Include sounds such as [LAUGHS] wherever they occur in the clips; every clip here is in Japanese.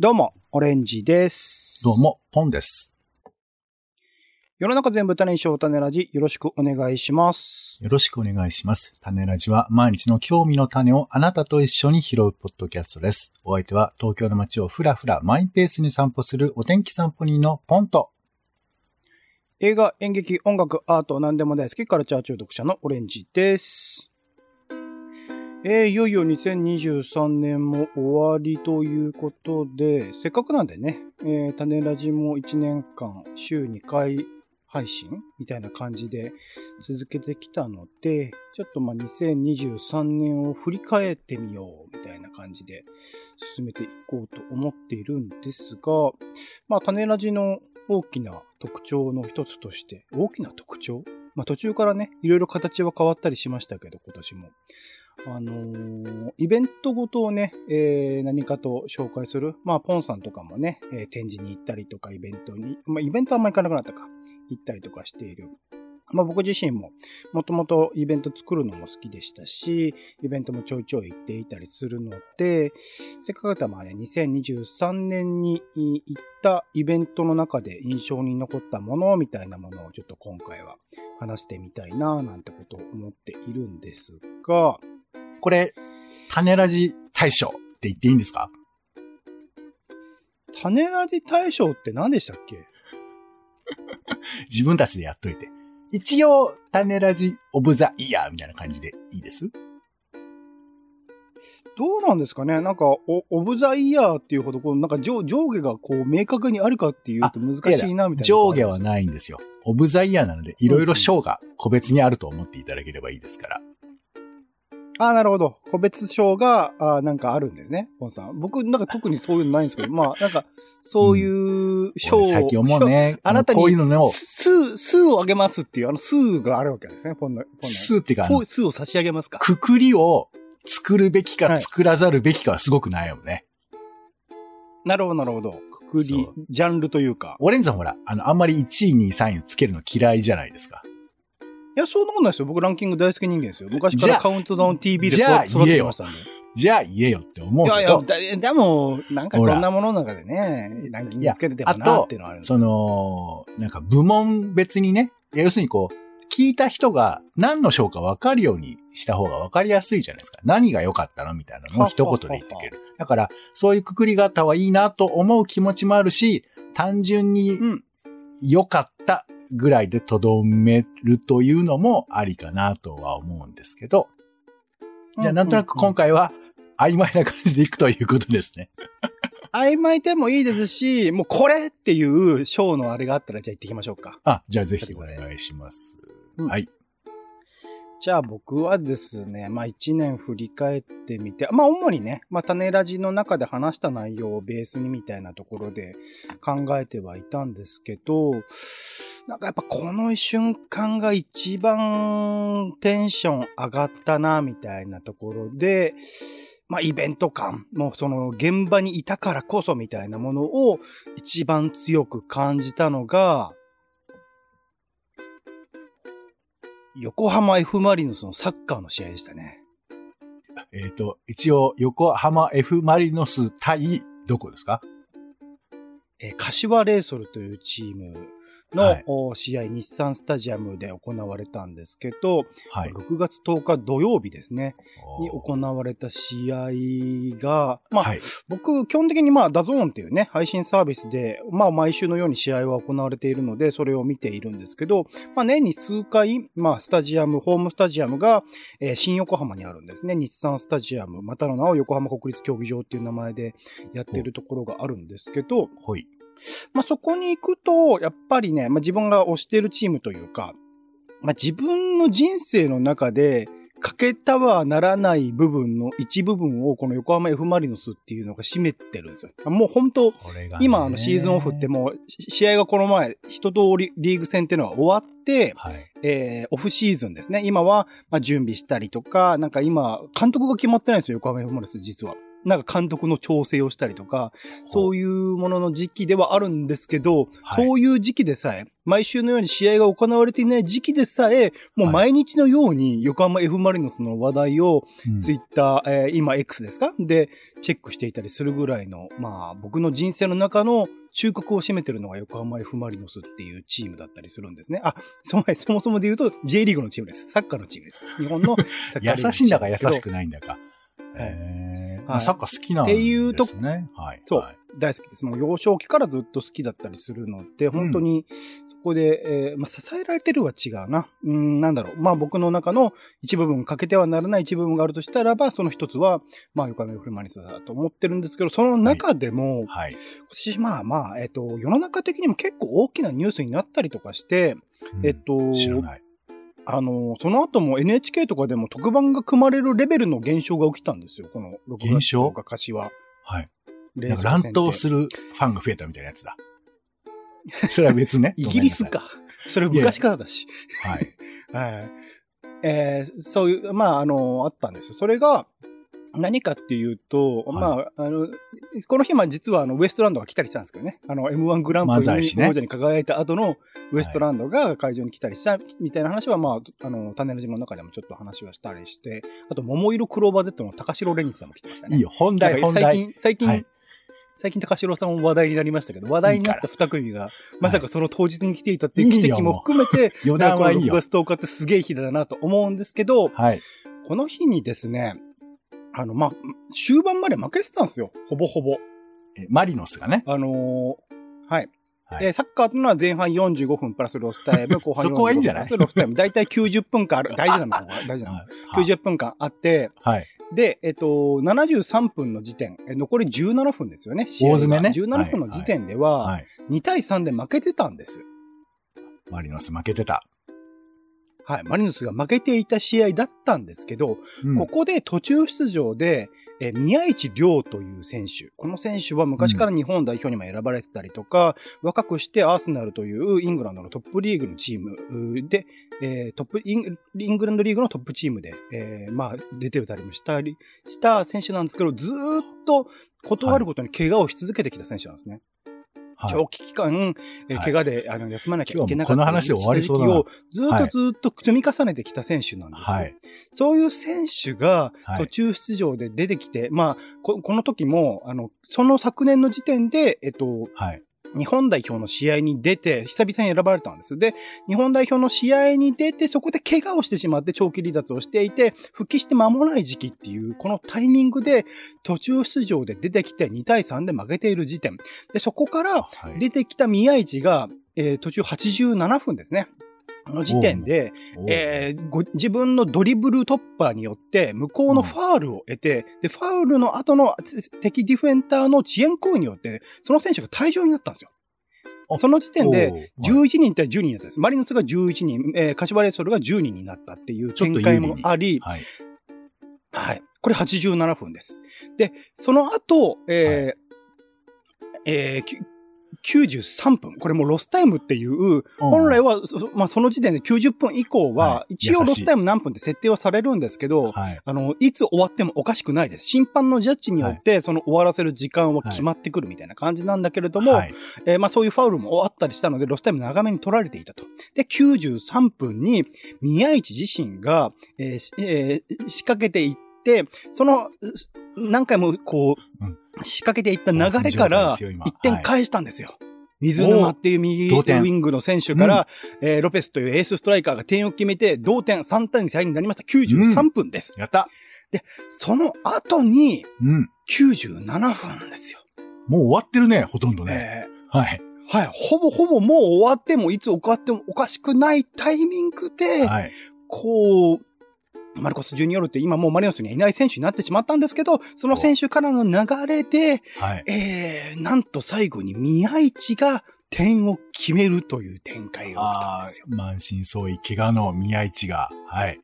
どうも、オレンジです。どう。も、ポンです。世の中全部種にしよう種ラジ、よろしくお願いします。よろしくお願いします。種ラジは毎日の興味の種をあなたと一緒に拾うポッドキャストです。お相手は東京の街をふらふらマイペースに散歩するお天気散歩人のポンと。映画、演劇、音楽、アート、何でも大好き、カルチャー中毒者のオレンジです。えー、いよいよ2023年も終わりということで、せっかくなんでね、えー、種ラジも1年間週2回配信みたいな感じで続けてきたので、ちょっとまあ2023年を振り返ってみようみたいな感じで進めていこうと思っているんですが、まあ種ラジの大きな特徴の一つとして、大きな特徴？まあ途中からね、いろいろ形は変わったりしましたけど、今年も。あのーイベントごとをね、えー何かと紹介する。まあ、ポンさんとかもね、えー展示に行ったりとか、イベントに、まあ、イベントあんま行かなくなったか。行ったりとかしている。まあ、僕自身も、もともとイベント作るのも好きでしたし、イベントもちょいちょい行っていたりするので、せっかくだったらまあね、2023年に行ったイベントの中で印象に残ったものみたいなものをちょっと今回は話してみたいな、なんてことを思っているんですが、これ、種ラジ大賞って言っていいんですか？種ラジ大賞って何でしたっけ？[LAUGHS] 自分たちでやっといて。一応、種ラジオブザイヤーみたいな感じでいいです？どうなんですかね？なんか、おオブザイヤーっていうほど、こう、なんか上上下がこう、明確にあるかっていうと難しいな、みたいな。上下はないんですよ。オブザイヤーなので、いろいろ賞が個別にあると思っていただければいいですから。ああ、なるほど。個別賞が、あーなんかあるんですね、ポンさん。僕、なんか特にそういうのないんですけど、まあ、なんか、そういう賞を、俺最近思うね。あなたにこういうのを、数、数をあげますっていう、あの数があるわけですね、ポンの。ポンの数っていうか、数を差し上げますか？くくりを作るべきはいか作らざるべきかはすごく悩むね。なるほど、なるほど。くくりジャンルというか。オレンジさんほら、あの、あんまり1位、2位、3位つけるの嫌いじゃないですか。いや、そんなことないですよ。僕ランキング大好き人間ですよ。昔からカウントダウン TV で育育ってきましたんで。じゃあ言えよって思ういやいや、けど、だでも、なんかそんなものの中でね、ランキングつけててもいやなっていうのはあるんですその、なんか部門別にね、いや要するにこう、聞いた人が何の賞か分かるようにした方が分かりやすいじゃないですか。何が良かったのみたいなのを一言で言ってくれる。だから、そういうくくり方はいいなと思う気持ちもあるし、単純にうん良かったぐらいでとどめるというのもありかなとは思うんですけど、いや、なんとなく今回は曖昧な感じでいくということですね。[LAUGHS] 曖昧でもいいですし、もうこれっていう賞のあれがあったらじゃあ行ってきましょうか。あ、じゃあぜひお願いします。うんはい。じゃあ僕はですね、まあ一年振り返ってみて、まあ主にね、まあ種ラジの中で話した内容をベースにみたいなところで考えてはいたんですけど、なんかやっぱこの瞬間が一番テンション上がったな、みたいなところで、まあイベント感、もうその現場にいたからこそみたいなものを一番強く感じたのが、横浜 F・ マリノスのサッカーの試合でしたね。えっ、と、一応、横浜 F・ マリノス対、どこですか？えー柏レイソルというチームの、はいお試合、日産スタジアムで行われたんですけど、はい。6月10日土曜日ですね、に行われた試合が、まあ、はい。僕、基本的にまあ、 DAZN っていうね、配信サービスで、まあ、毎週のように試合は行われているので、それを見ているんですけど、まあ、年に数回、まあ、スタジアム、ホームスタジアムが、えー新横浜にあるんですね。日産スタジアム、またの名を横浜国立競技場っていう名前でやってるところがあるんですけど、ほい。まあ、そこに行くと、やっぱりね、まあ、自分が推しているチームというか、まあ、自分の人生の中で、欠けたはならない部分の一部分をこの横浜 F・ マリノスっていうのが占めてるんですよ。もう本当、今あのシーズンオフってもうし試合がこの前一通りリーグ戦っていうのが終わって、はい。えー、オフシーズンですね。今は、まあ、準備したりとか、なんか今、監督が決まってないんですよ、横浜 F・ マリノス実は。なんか監督の調整をしたりとか、そういうものの時期ではあるんですけど、はいそういう時期でさえ、毎週のように試合が行われていない時期でさえ、もう毎日のように横浜 F・ マリノスの話題をうんツイッター、えー今 X ですか？で、チェックしていたりするぐらいの、まあ、僕の人生の中の収穫を占めてるのが横浜 F・ マリノスっていうチームだったりするんですね。あ、そもそもそもで言うと J リーグのチームです。サッカーのチームです。日本のサッカーリーグのチームですけど。[LAUGHS] 優しいんだか優しくないんだか。はいへーはいまあサッカー好きなんですね。っていうとはい。そうはい大好きです。もう幼少期からずっと好きだったりするので、本当にそこで、えーまあ、支えられてるは違うな。うん、なんだろう。まあ僕の中の一部分、欠けてはならない一部分があるとしたらば、その一つは、まあ横浜フルマニスだと思ってるんですけど、その中でも、はい。今年まあまあ、えっ、と、世の中的にも結構大きなニュースになったりとかして、うんえっと、知らない。あの、その後も NHK とかでも特番が組まれるレベルの現象が起きたんですよ。この6月現象？10日柏。はい。レなんか乱闘する。るファンが増えたみたいなやつだ。それは別ね。[LAUGHS] イギリスか。それ昔からだし。はい。[LAUGHS] はい。えーそういう、まあ、あの、あったんですよ。それが、何かっていうと、はいまあ、あの、この日、まあ実はあの、ウエストランドが来たりしたんですけどね。あの、M1 グランプリに王者に輝いた後のウエストランドが会場に来たりした、みたいな話は、まあ、あの、種ラジの中でもちょっと話はしたりして、あと、桃色クローバー Z の高城レニスさんも来てましたね。いいよ、本題、本題。最近、最近、はい最近高城さんも話題になりましたけど、話題になった二組が、まさかその当日に来ていたっていう奇跡も含めて、余なんかこの6談はいいよ。月10日ってすげえ日だなと思うんですけど、はい。この日にですね、あの、まあ、終盤まで負けてたんですよ。ほぼほぼ。えマリノスがね。あのーはい。はいえーサッカーというのは前半45分プラスロスタイム、[LAUGHS] 後半45そこはいいんじゃない？分プラスロスタイム。だいたい90分間ある。[LAUGHS] 大事なのここは大事なの。はい90分間あって、はい。で、えっと、73分の時点、え残り17分ですよね、試合が大詰めね17分の時点では、はい。2対3で負けてたんです。マリノス負けてた。はい。マリノスが負けていた試合だったんですけど、うんここで途中出場で、えー宮市亮という選手。この選手は昔から日本代表にも選ばれてたりとか、若くしてアーセナルというイングランドのトップリーグのチームで、えートップイン、イングランドリーグのトップチームで、えーまあ、出てたりもしたり、した選手なんですけど、ずーっと断ることに怪我をし続けてきた選手なんですね。はい長期期間、え怪我で、あの休まなきゃいけなかったこの話で終わりそうをずーっとずーっと積み重ねてきた選手なんですよ。はい。そういう選手がはい途中出場で出てきて、まあこ、この時も、あの、その昨年の時点で、えっと、はい。日本代表の試合に出て、久々に選ばれたんです。で、日本代表の試合に出て、そこで怪我をしてしまって長期離脱をしていて、復帰して間もない時期っていう、このタイミングで途中出場で出てきて2対3で負けている時点。で、そこからはい出てきた宮市が、えー途中87分ですね。の時点で、えーご自分のドリブル突破によって、向こうのファールを得て、で、ファールの後のつ敵ディフェンターの遅延行為によって、その選手が退場になったんですよ。あその時点で、おーはい11人対10人になったんです。マリノスが11人、えー、柏レイソルが10人になったっていう展開もあり、はい。はい。これ87分です。で、その後、えーえーき93分。これもうロスタイムっていう、本来は、そまあ、その時点で90分以降は、はい一応ロスタイム何分って設定はされるんですけど、はい。あの、いつ終わってもおかしくないです。審判のジャッジによって、その終わらせる時間は決まってくるみたいな感じなんだけれども、はい。えーまあそういうファウルもあったりしたので、ロスタイム長めに取られていたと。で、93分に宮市自身が、えーしえー仕掛けていって、その、す何回もこう、うん仕掛けていった流れから、そう1点返したんですよ。水沼っていう右ウィングの選手から、えーロペスというエースストライカーが点を決めて、同点3対2になりました。93分です。やった。その後に、うん。97分ですよ。もう終わってるね、ほとんどね。えはい。ーはい。ほぼほぼもう終わっても、いつ終わってもおかしくないタイミングで、はい。こう、マルコス・ジュニオールって今もうマリノスにはいない選手になってしまったんですけど、その選手からの流れで、はい。えー、なんと最後に宮市が点を決めるという展開が起きたんあですよ。あ、満身創痍、怪我の宮市が。はい。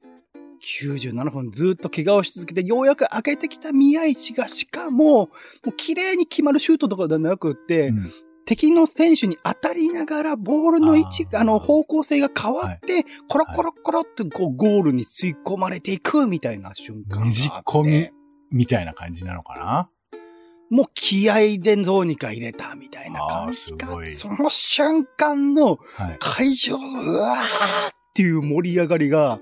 97分ずっと怪我をし続けて、ようやく開けてきた宮市が、しかも、もう綺麗に決まるシュートとかではなくって、うん敵の選手に当たりながら、ボールの位置、あの、方向性が変わって、コロコロコロってこう、ゴールに吸い込まれていくみたいな瞬間。ねじ込みみたいな感じなのかな？もう気合でどうにか入れたみたいな感じか。その瞬間のはい。会場のうわーっていう盛り上がりが、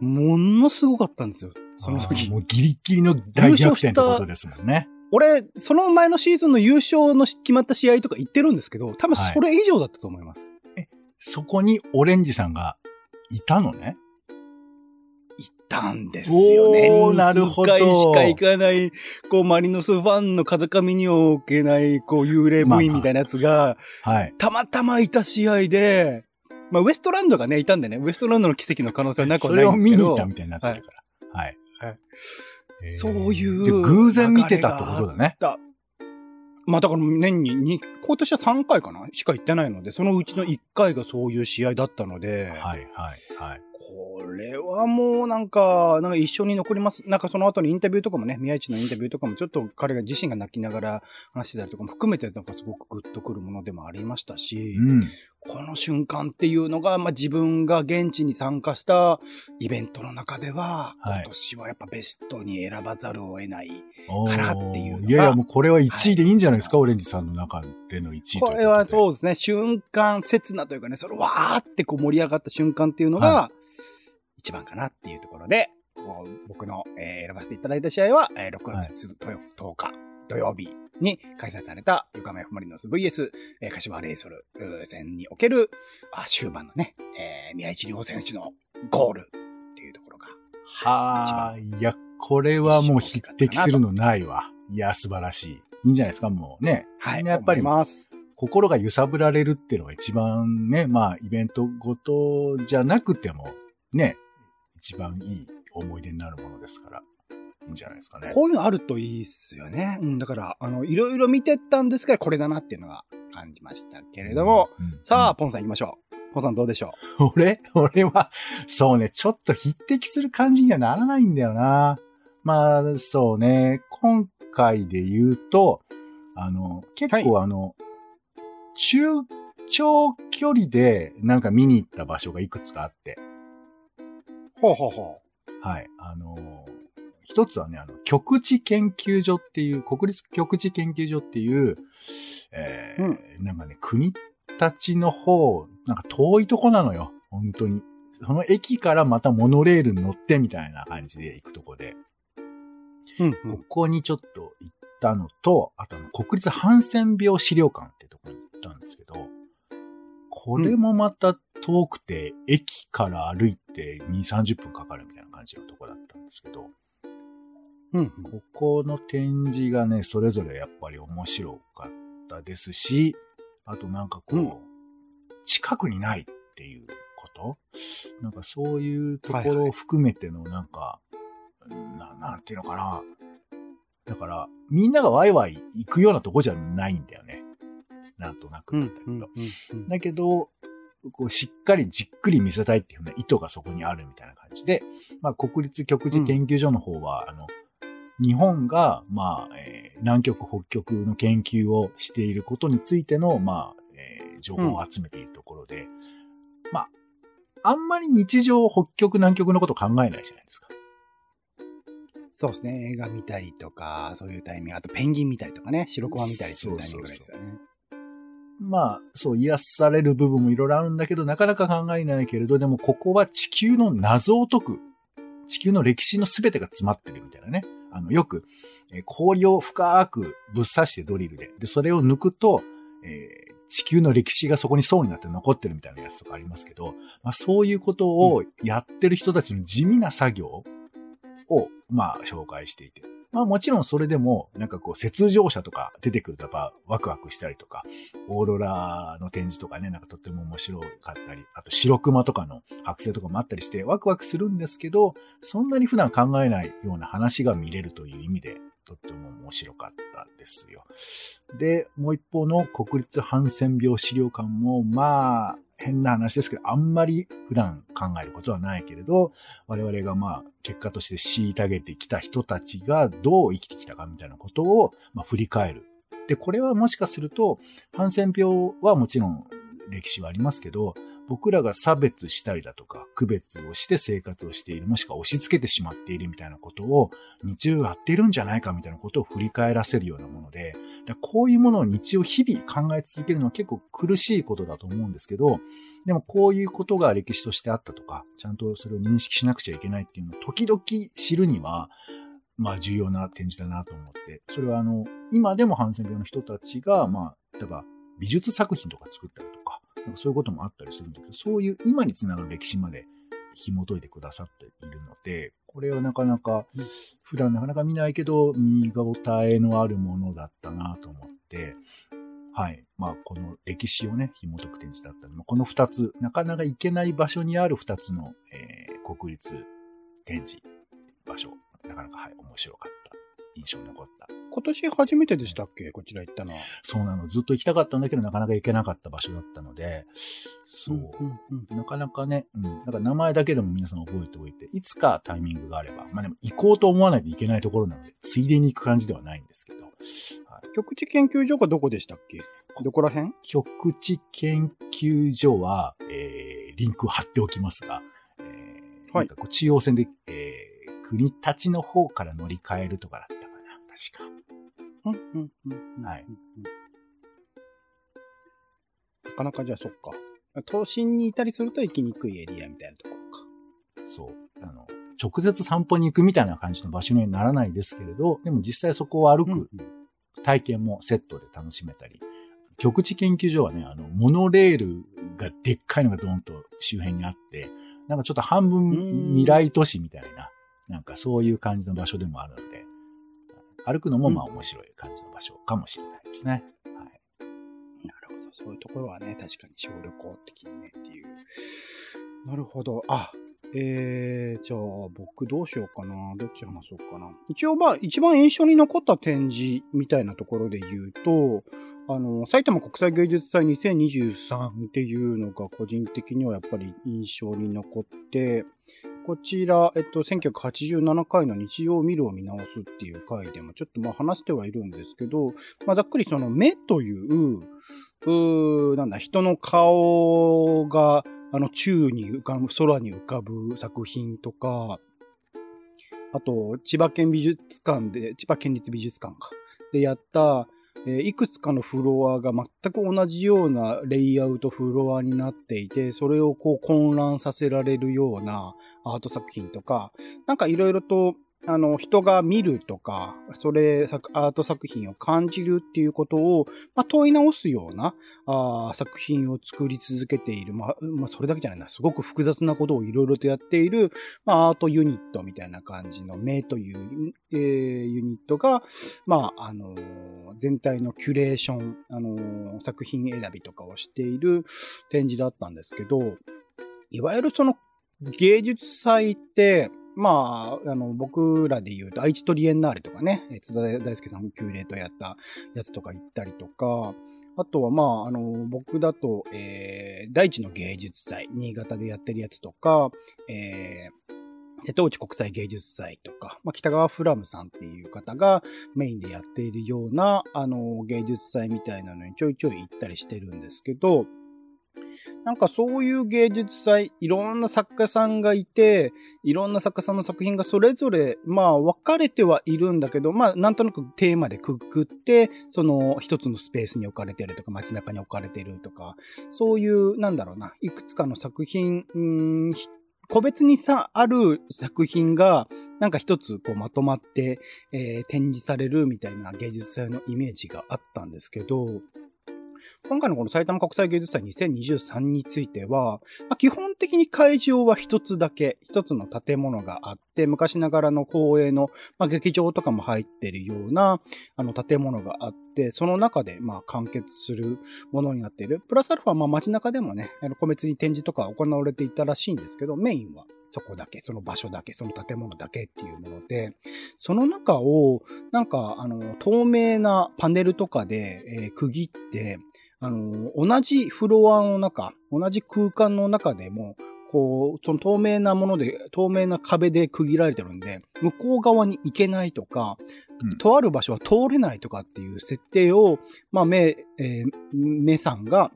ものすごかったんですよ。その時。もうギリギリの大逆転ってことですもんね。俺、その前のシーズンの優勝の決まった試合とか行ってるんですけど、多分はいそれ以上だったと思います。そこにオレンジさんがいたのね？行ったんですよね。なるほど2回しか行かない、こう、マリノスファンの風上にを受けない、こう、幽霊部員みたいなやつが、はい。たまたまいた試合で、まあ、ウエストランドがね、いたんでね、ウエストランドの奇跡の可能性はなくはそれをないんですけど。見に行ったみたいになってるから。はい。はいへーそういう偶然見てたってことだね。まあだから年にに、今年は3回かな？しか行ってないので、そのうちの1回がそういう試合だったので、はい、はい、はい。これはもうなんか、なんか一緒に残ります。なんかその後にインタビューとかもね、宮市のインタビューとかもちょっと彼が自身が泣きながら話してたりとかも含めてなんかすごくグッとくるものでもありましたし、うん。この瞬間っていうのが、まあ自分が現地に参加したイベントの中では、はい今年はやっぱベストに選ばざるを得ない。かなっていうのがいやいや、もうこれは1位でいいんじゃないですか、オレンジさんの中での1位というこれはそうですね、瞬間、刹那というかね、それわーってこう盛り上がった瞬間っていうのが、は一番かなっていうところで、僕の、えー選ばせていただいた試合は、えー6月10日土曜日に開催された横浜 F・ マリノス VS、えー柏レイソルうー戦における、あ終盤のね、えー宮市亮選手のゴールっていうところが、はあ、いや、これはもう匹敵するのないわ。いや、素晴らしい。いいんじゃないですか、もうね。はい、みんなやっぱり思います。心が揺さぶられるっていうのが一番ね、まあ、イベントごとじゃなくても、ね、一番いい思い出になるものですから、いいんじゃないですかね。こういうのあるといいっすよね。うん、だから、あの、いろいろ見てったんですけど、これだなっていうのが感じましたけれども、うん、さあ、うんポンさん行きましょう。ポンさんどうでしょ [LAUGHS] 俺俺は、そうね、ちょっと匹敵する感じにはならないんだよな。まあ、そうね、今回で言うと、あの、結構あの、中長距離でなんか見に行った場所がいくつかあって、うほうほうほはい。あのー一つはね、あの、極地研究所っていう、国立極地研究所っていう、えーなんかね、国立の方、なんか遠いとこなのよ。本当に。その駅からまたモノレールに乗ってみたいな感じで行くとこで、う。うん、うこん。こにちょっと行ったのと、あとあの国立ハンセン病資料館ってとこに行ったんですけど、これもまた遠くて、駅から歩いて2、30分かかるみたいな感じのとこだったんですけど、うん、ここの展示がね、それぞれやっぱり面白かったですし、あとなんかこう、うん近くにないっていうこと？なんかそういうところを含めてのなんか、ななんていうのかな？だから、みんながワイワイ行くようなとこじゃないんだよね。なんとなくうんだけど。。だけど、こうしっかりじっくり見せたいっていうふうな意図がそこにあるみたいな感じで、まあ、国立極地研究所の方は、あの、日本が、まあ、えー南極、北極の研究をしていることについての、まあ、えー情報を集めているところで、まあ、あんまり日常、北極、南極のこと考えないじゃないですか。そうですね。映画見たりとか、そういうタイミング。あとペンギン見たりとかね。白クマ見たりするタイミングですよね。まあ、そう、癒される部分もいろいろあるんだけど、なかなか考えないけれど、でもここは地球の謎を解く、地球の歴史の全てが詰まってるみたいなね。あの、よく、えー氷を深くぶっ刺してドリルで。で、それを抜くと、えー地球の歴史がそこに層になって残ってるみたいなやつとかありますけど、まあそういうことをやってる人たちの地味な作業を、まあ紹介していて。まあもちろんそれでも、なんかこう、雪上車とか出てくるとやっぱワクワクしたりとか、オーロラの展示とかね、なんかとっても面白かったり、あと白熊とかの剥製とかもあったりしてワクワクするんですけど、そんなに普段考えないような話が見れるという意味で、とっても面白かったですよ。で、もう一方の国立ハンセン病資料館も、まあ、変な話ですけど、あんまり普段考えることはないけれど、我々がまあ、結果として虐げてきた人たちがどう生きてきたかみたいなことを、まあ、振り返る。で、これはもしかすると、ハンセン病はもちろん歴史はありますけど、僕らが差別したりだとか、区別をして生活をしている、もしくは押し付けてしまっているみたいなことを日常やっているんじゃないかみたいなことを振り返らせるようなもので、こういうものを日常日々考え続けるのは結構苦しいことだと思うんですけど、でもこういうことが歴史としてあったとか、ちゃんとそれを認識しなくちゃいけないっていうのを時々知るには、まあ重要な展示だなと思って、それはあの、今でもハンセン病の人たちが、まあ、例えば美術作品とか作ったりとか、なんかそういうこともあったりするんだけど、そういう今につながる歴史まで紐解いてくださっているので、これはなかなか、普段なかなか見ないけど、見応えのあるものだったなと思って、はい。まあ、この歴史をね、紐解く展示だったので、この二つ、なかなか行けない場所にある二つの、えー、国立展示場所、なかなか、はい、面白かった印象に残った。今年初めてでしたっけ？こちら行ったのは。そうなの。ずっと行きたかったんだけど、なかなか行けなかった場所だったので、そう。うんうんうん、なかなかね、うん。なんか名前だけでも皆さん覚えておいて、いつかタイミングがあれば、まあでも行こうと思わないといけないところなので、ついでに行く感じではないんですけど。はい、極地研究所がどこでしたっけ？どこら辺？極地研究所は、えー、リンクを貼っておきますが、えー、はい。なんかこう中央線で、えー、国立の方から乗り換えるとかだった確か。うんうんうん。はい。なかなかじゃあそっか。都心にいたりすると行きにくいエリアみたいなところか。そう。あの、直接散歩に行くみたいな感じの場所にはならないですけれど、でも実際そこを歩く体験もセットで楽しめたり、極地研究所はね、あの、モノレールがでっかいのがドーンと周辺にあって、なんかちょっと半分未来都市みたいな、なんかそういう感じの場所でもあるので、歩くのもまあ面白い感じの場所かもしれないですね。はい。なるほど。そういうところはね、確かに小旅行的にねっていう。なるほど。あ、えー、じゃあ僕どうしようかな。どっち話そうかな。一応まあ一番印象に残った展示みたいなところで言うと、あの、埼玉国際芸術祭2023っていうのが個人的にはやっぱり印象に残って、こちら、えっと、1987回の日曜見るを見直すっていう回でもちょっとまあ話してはいるんですけど、まあざっくりその目という、うなんだ、人の顔が、あの、宙に浮かぶ、空に浮かぶ作品とか、あと、千葉県美術館で、千葉県立美術館か。でやった、え、いくつかのフロアが全く同じようなレイアウトフロアになっていて、それをこう混乱させられるようなアート作品とか、なんかいろいろとあの、人が見るとか、それ、アート作品を感じるっていうことを、まあ、問い直すような、あ作品を作り続けている。まあ、まあ、それだけじゃないな。すごく複雑なことをいろいろとやっている、まあ、アートユニットみたいな感じの、名という、えー、ユニットが、まあ、あのー、全体のキュレーション、あのー、作品選びとかをしている展示だったんですけど、いわゆるその芸術祭って、まあ、あの、僕らで言うと、愛知トリエンナーレとかね、津田大介さんキューレートやったやつとか行ったりとか、あとは、まあ、あの、僕だと、えー、大地の芸術祭、新潟でやってるやつとか、えー、瀬戸内国際芸術祭とか、まあ、北川フラムさんっていう方がメインでやっているような、あの、芸術祭みたいなのにちょいちょい行ったりしてるんですけど、なんかそういう芸術祭、いろんな作家さんがいて、いろんな作家さんの作品がそれぞれ、まあ分かれてはいるんだけど、まあなんとなくテーマでくくって、その一つのスペースに置かれてるとか、街中に置かれてるとか、そういう、なんだろうな、いくつかの作品、個別にさ、ある作品が、なんか一つこうまとまって、えー、展示されるみたいな芸術祭のイメージがあったんですけど、今回のこの埼玉国際芸術祭2023については、まあ、基本的に会場は一つだけ、一つの建物があって、昔ながらの公営の、まあ、劇場とかも入ってるような、あの、建物があって、その中で、まあ、完結するものになっている。プラスアルファ、まあ、街中でもね、あの、個別に展示とか行われていたらしいんですけど、メインはそこだけ、その場所だけ、その建物だけっていうもので、その中を、なんか、あの、透明なパネルとかで、えー、区切って、あの、同じフロアの中、同じ空間の中でも、こう、その透明なもので、透明な壁で区切られてるんで、向こう側に行けないとか、うん、とある場所は通れないとかっていう設定を、まあ、目、えー、目さんが、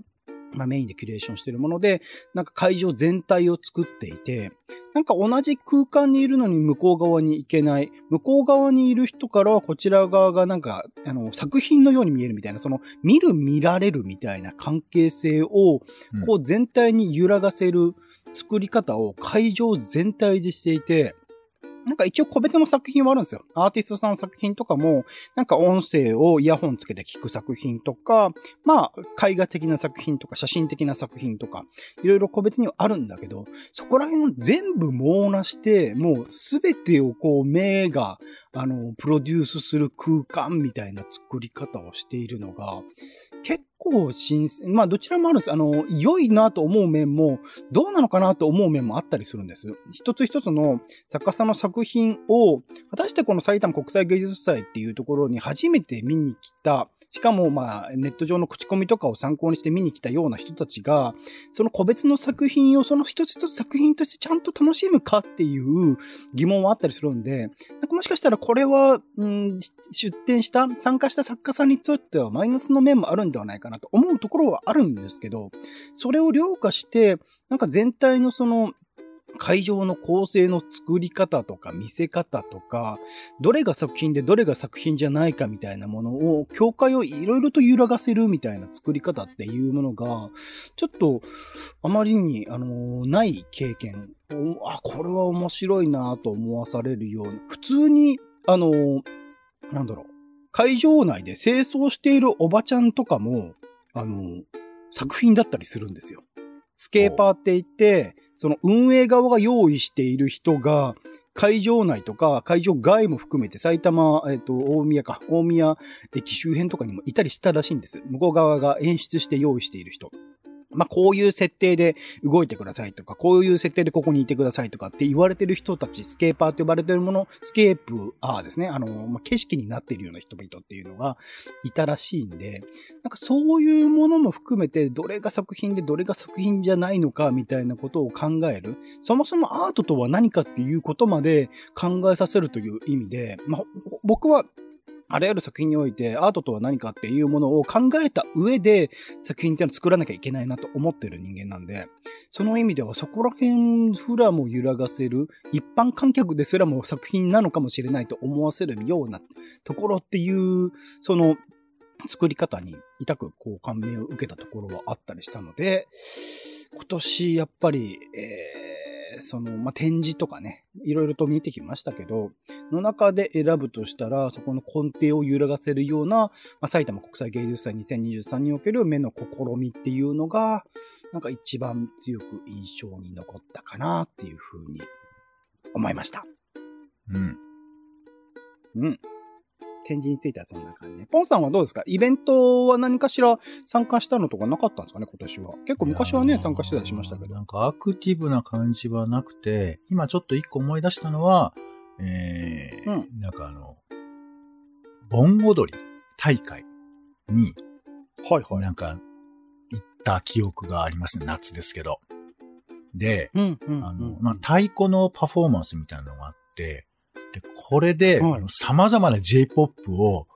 まあ、メインでキュレーションしてるもので、なんか会場全体を作っていて、なんか同じ空間にいるのに向こう側に行けない。向こう側にいる人からはこちら側がなんか、あの、作品のように見えるみたいな、その、見る見られるみたいな関係性を、こう全体に揺らがせる作り方を会場全体でしていて、なんか一応個別の作品はあるんですよ。アーティストさんの作品とかも、なんか音声をイヤホンつけて聞く作品とか、まあ、絵画的な作品とか、写真的な作品とか、いろいろ個別にはあるんだけど、そこら辺を全部網なして、もうすべてをこう、目が、あの、プロデュースする空間みたいな作り方をしているのが、結構新鮮、まあどちらもあるんです。あの、良いなと思う面も、どうなのかなと思う面もあったりするんです。一つ一つの作家さんの作品を、果たしてこの埼玉国際芸術祭っていうところに初めて見に来たしかも、まあ、ネット上の口コミとかを参考にして見に来たような人たちが、その個別の作品をその一つ一つ作品としてちゃんと楽しむかっていう疑問はあったりするんで、なんかもしかしたらこれは、うん、出展した、参加した作家さんにとってはマイナスの面もあるんではないかなと思うところはあるんですけど、それを凌駕して、なんか全体のその、会場の構成の作り方とか見せ方とか、どれが作品でどれが作品じゃないかみたいなものを、境界をいろいろと揺らがせるみたいな作り方っていうものが、ちょっとあまりに、あのない経験。あ、これは面白いなと思わされるような。普通に、あのなんだろう。会場内で清掃しているおばちゃんとかも、あの作品だったりするんですよ。スケーパーって言って、その運営側が用意している人が、会場内とか、会場外も含めて埼玉、えっ、ー、と、大宮か、大宮駅周辺とかにもいたりしたらしいんです。向こう側が演出して用意している人。まあ、こういう設定で動いてくださいとか、こういう設定でここにいてくださいとかって言われてる人たち、スケーパーと呼ばれてるもの、スケープアーですね。あの、まあ、景色になっているような人々っていうのがいたらしいんで、なんかそういうものも含めて、どれが作品でどれが作品じゃないのかみたいなことを考える。そもそもアートとは何かっていうことまで考えさせるという意味で、まあ、僕はあらゆる作品においてアートとは何かっていうものを考えた上で作品っていうのを作らなきゃいけないなと思ってる人間なんで、その意味ではそこら辺すらも揺らがせる、一般観客ですらも作品なのかもしれないと思わせるようなところっていう、その作り方に痛くこう感銘を受けたところはあったりしたので、今年やっぱり、えーその、まあ、展示とかね、いろいろと見てきましたけど、の中で選ぶとしたら、そこの根底を揺らがせるような、まあ、埼玉国際芸術祭2023における目の試みっていうのが、なんか一番強く印象に残ったかなっていうふうに思いました。うん。うん。展示についてはそんな感じで。ポンさんはどうですか？イベントは何かしら参加したのとかなかったんですかね？今年は。結構昔はね、参加してたりしましたけど。なんかアクティブな感じはなくて、今ちょっと一個思い出したのは、えー、うん、なんかあの、盆踊り大会に、はいはい。なんか、行った記憶がありますね。夏ですけど。で、うんうん、あの、まあ、太鼓のパフォーマンスみたいなのがあって、で、これで、はい、様々な J-POP を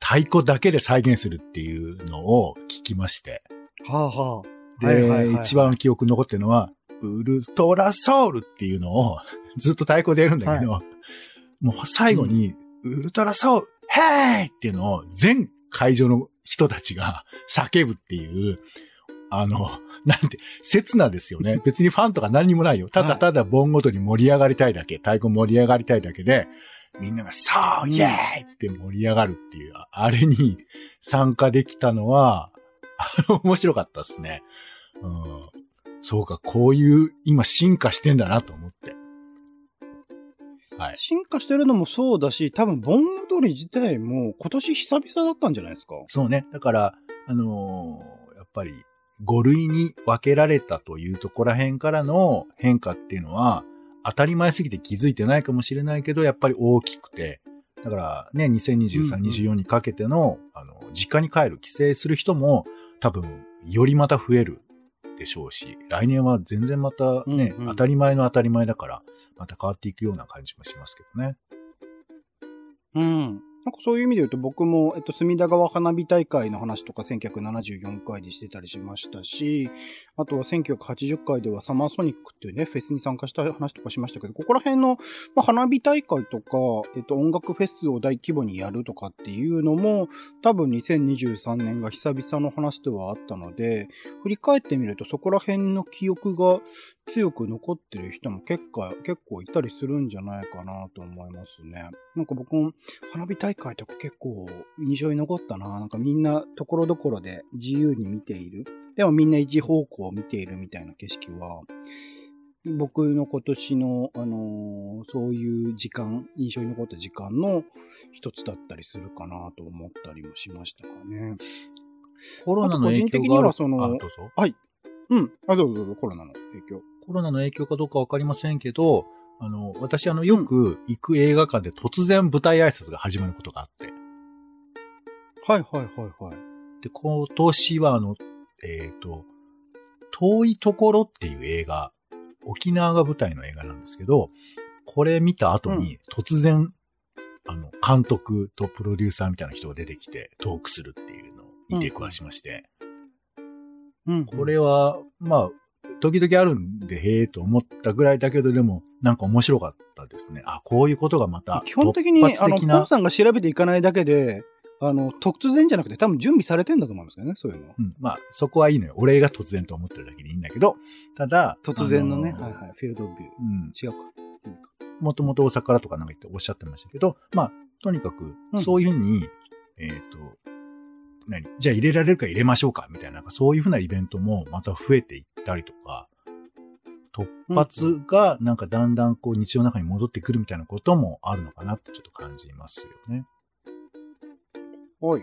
太鼓だけで再現するっていうのを聞きまして。はあはあ。で、はいはいはいはい、一番記憶残ってるのは、ウルトラソウルっていうのを [LAUGHS] ずっと太鼓でやるんだけど、はい、もう最後に、ウルトラソウル、ヘーイっていうのを全会場の人たちが叫ぶっていう、あの、[LAUGHS] なんて、刹那ですよね。[LAUGHS] 別にファンとか何にもないよ。ただただ盆ごとに盛り上がりたいだけ、太鼓盛り上がりたいだけで、みんなが、そうイェーイって盛り上がるっていう、あれに参加できたのは、[LAUGHS] 面白かったですね。うん。そうか、こういう、今進化してんだなと思って。はい。進化してるのもそうだし、多分、盆踊り自体も今年久々だったんじゃないですか？そうね。だから、あのー、やっぱり、5類に分けられたというところら辺からの変化っていうのは、当たり前すぎて気づいてないかもしれないけど、やっぱり大きくて、だからね、2023、うんうん、24にかけての、あの、実家に帰る、帰省する人も多分、よりまた増えるでしょうし、来年は全然またね、うんうん、当たり前の当たり前だから、また変わっていくような感じもしますけどね。うん。なんかそういう意味で言うと僕も、えっと、隅田川花火大会の話とか1974回でしてたりしましたし、あとは1980回ではサマーソニックっていうね、フェスに参加した話とかしましたけど、ここら辺の、まあ、花火大会とか、えっと、音楽フェスを大規模にやるとかっていうのも、多分2023年が久々の話ではあったので、振り返ってみるとそこら辺の記憶が強く残ってる人も結構、結構いたりするんじゃないかなと思いますね。なんか僕も花火大会とか結構印象に残ったな。なんかみんなところどころで自由に見ている。でもみんな一方向を見ているみたいな景色は、僕の今年の、あのーそういう時間、印象に残った時間の一つだったりするかなと思ったりもしましたかね。コロナの影響個人的にはそのあ、どうぞ。うん。あ、どうぞどうぞ、コロナの影響。コロナの影響かどうかわかりませんけど、あの、私あの、よく行く映画館で突然舞台挨拶が始まることがあって。はいはいはいはい。で、今年はあの、えっ、と、遠いところっていう映画、沖縄が舞台の映画なんですけど、これ見た後に突然、あの、監督とプロデューサーみたいな人が出てきてトークするっていうのを見て詳しまして、うん。これは、まあ、時々あるんで、へえと思ったぐらいだけど、でも、なんか面白かったですね。あ、こういうことがまた、基本的に、突あの、ポンさんが調べていかないだけで、あの、突然じゃなくて多分準備されてんだと思いますけどね、そういうのは。うん、まあ、そこはいいのよ。俺が突然と思ってるだけでいいんだけど、ただ、突然のね、あはいはい、フィールドビュー。うん。違うか。もともと大阪からとかなんか言っておっしゃってましたけど、まあ、とにかくう、んそういうふうに、えっ、と、何？じゃあ入れられるか入れましょうか？みたいな、なんかそういうふうなイベントもまた増えていったりとか、突発がなんかだんだんこう日常の中に戻ってくるみたいなこともあるのかなってちょっと感じますよね。はい。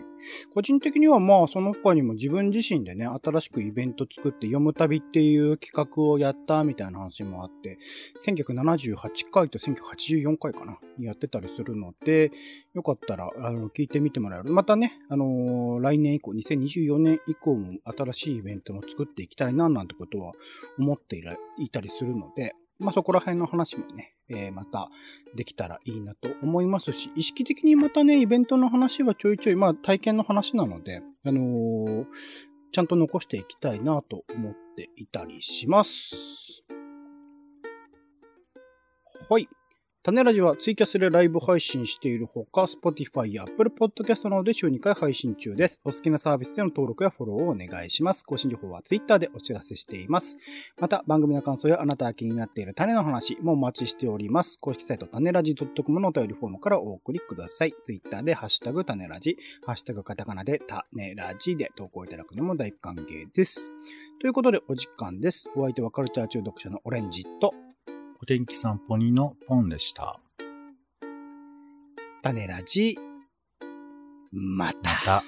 個人的にはまあ、その他にも自分自身でね、新しくイベント作って読む旅っていう企画をやったみたいな話もあって、1978回と1984回かな、やってたりするので、よかったら、あの、聞いてみてもらえる。またね、あのー来年以降、2024年以降も新しいイベントも作っていきたいな、なんてことは思っていらいたりするので、まあそこら辺の話もね、えーまたできたらいいなと思いますし、意識的にまたね、イベントの話はちょいちょい、まあ体験の話なので、あのーちゃんと残していきたいなと思っていたりします。はい。種ラジはツイキャスでライブ配信しているほか、Spotify や Apple Podcast などで週2回配信中です。お好きなサービスでの登録やフォローをお願いします。更新情報は Twitter でお知らせしています。また、番組の感想やあなたが気になっている種の話もお待ちしております。公式サイト種ラジ .com のお便りフォームからお送りください。Twitter でハッシュタグ種ラジ、ハッシュタグカタカナで種ラジで投稿いただくのも大歓迎です。ということでお時間です。お相手はカルチャー中毒者のオレンジとお天気散歩にのポンでした。種ラジ、また。また。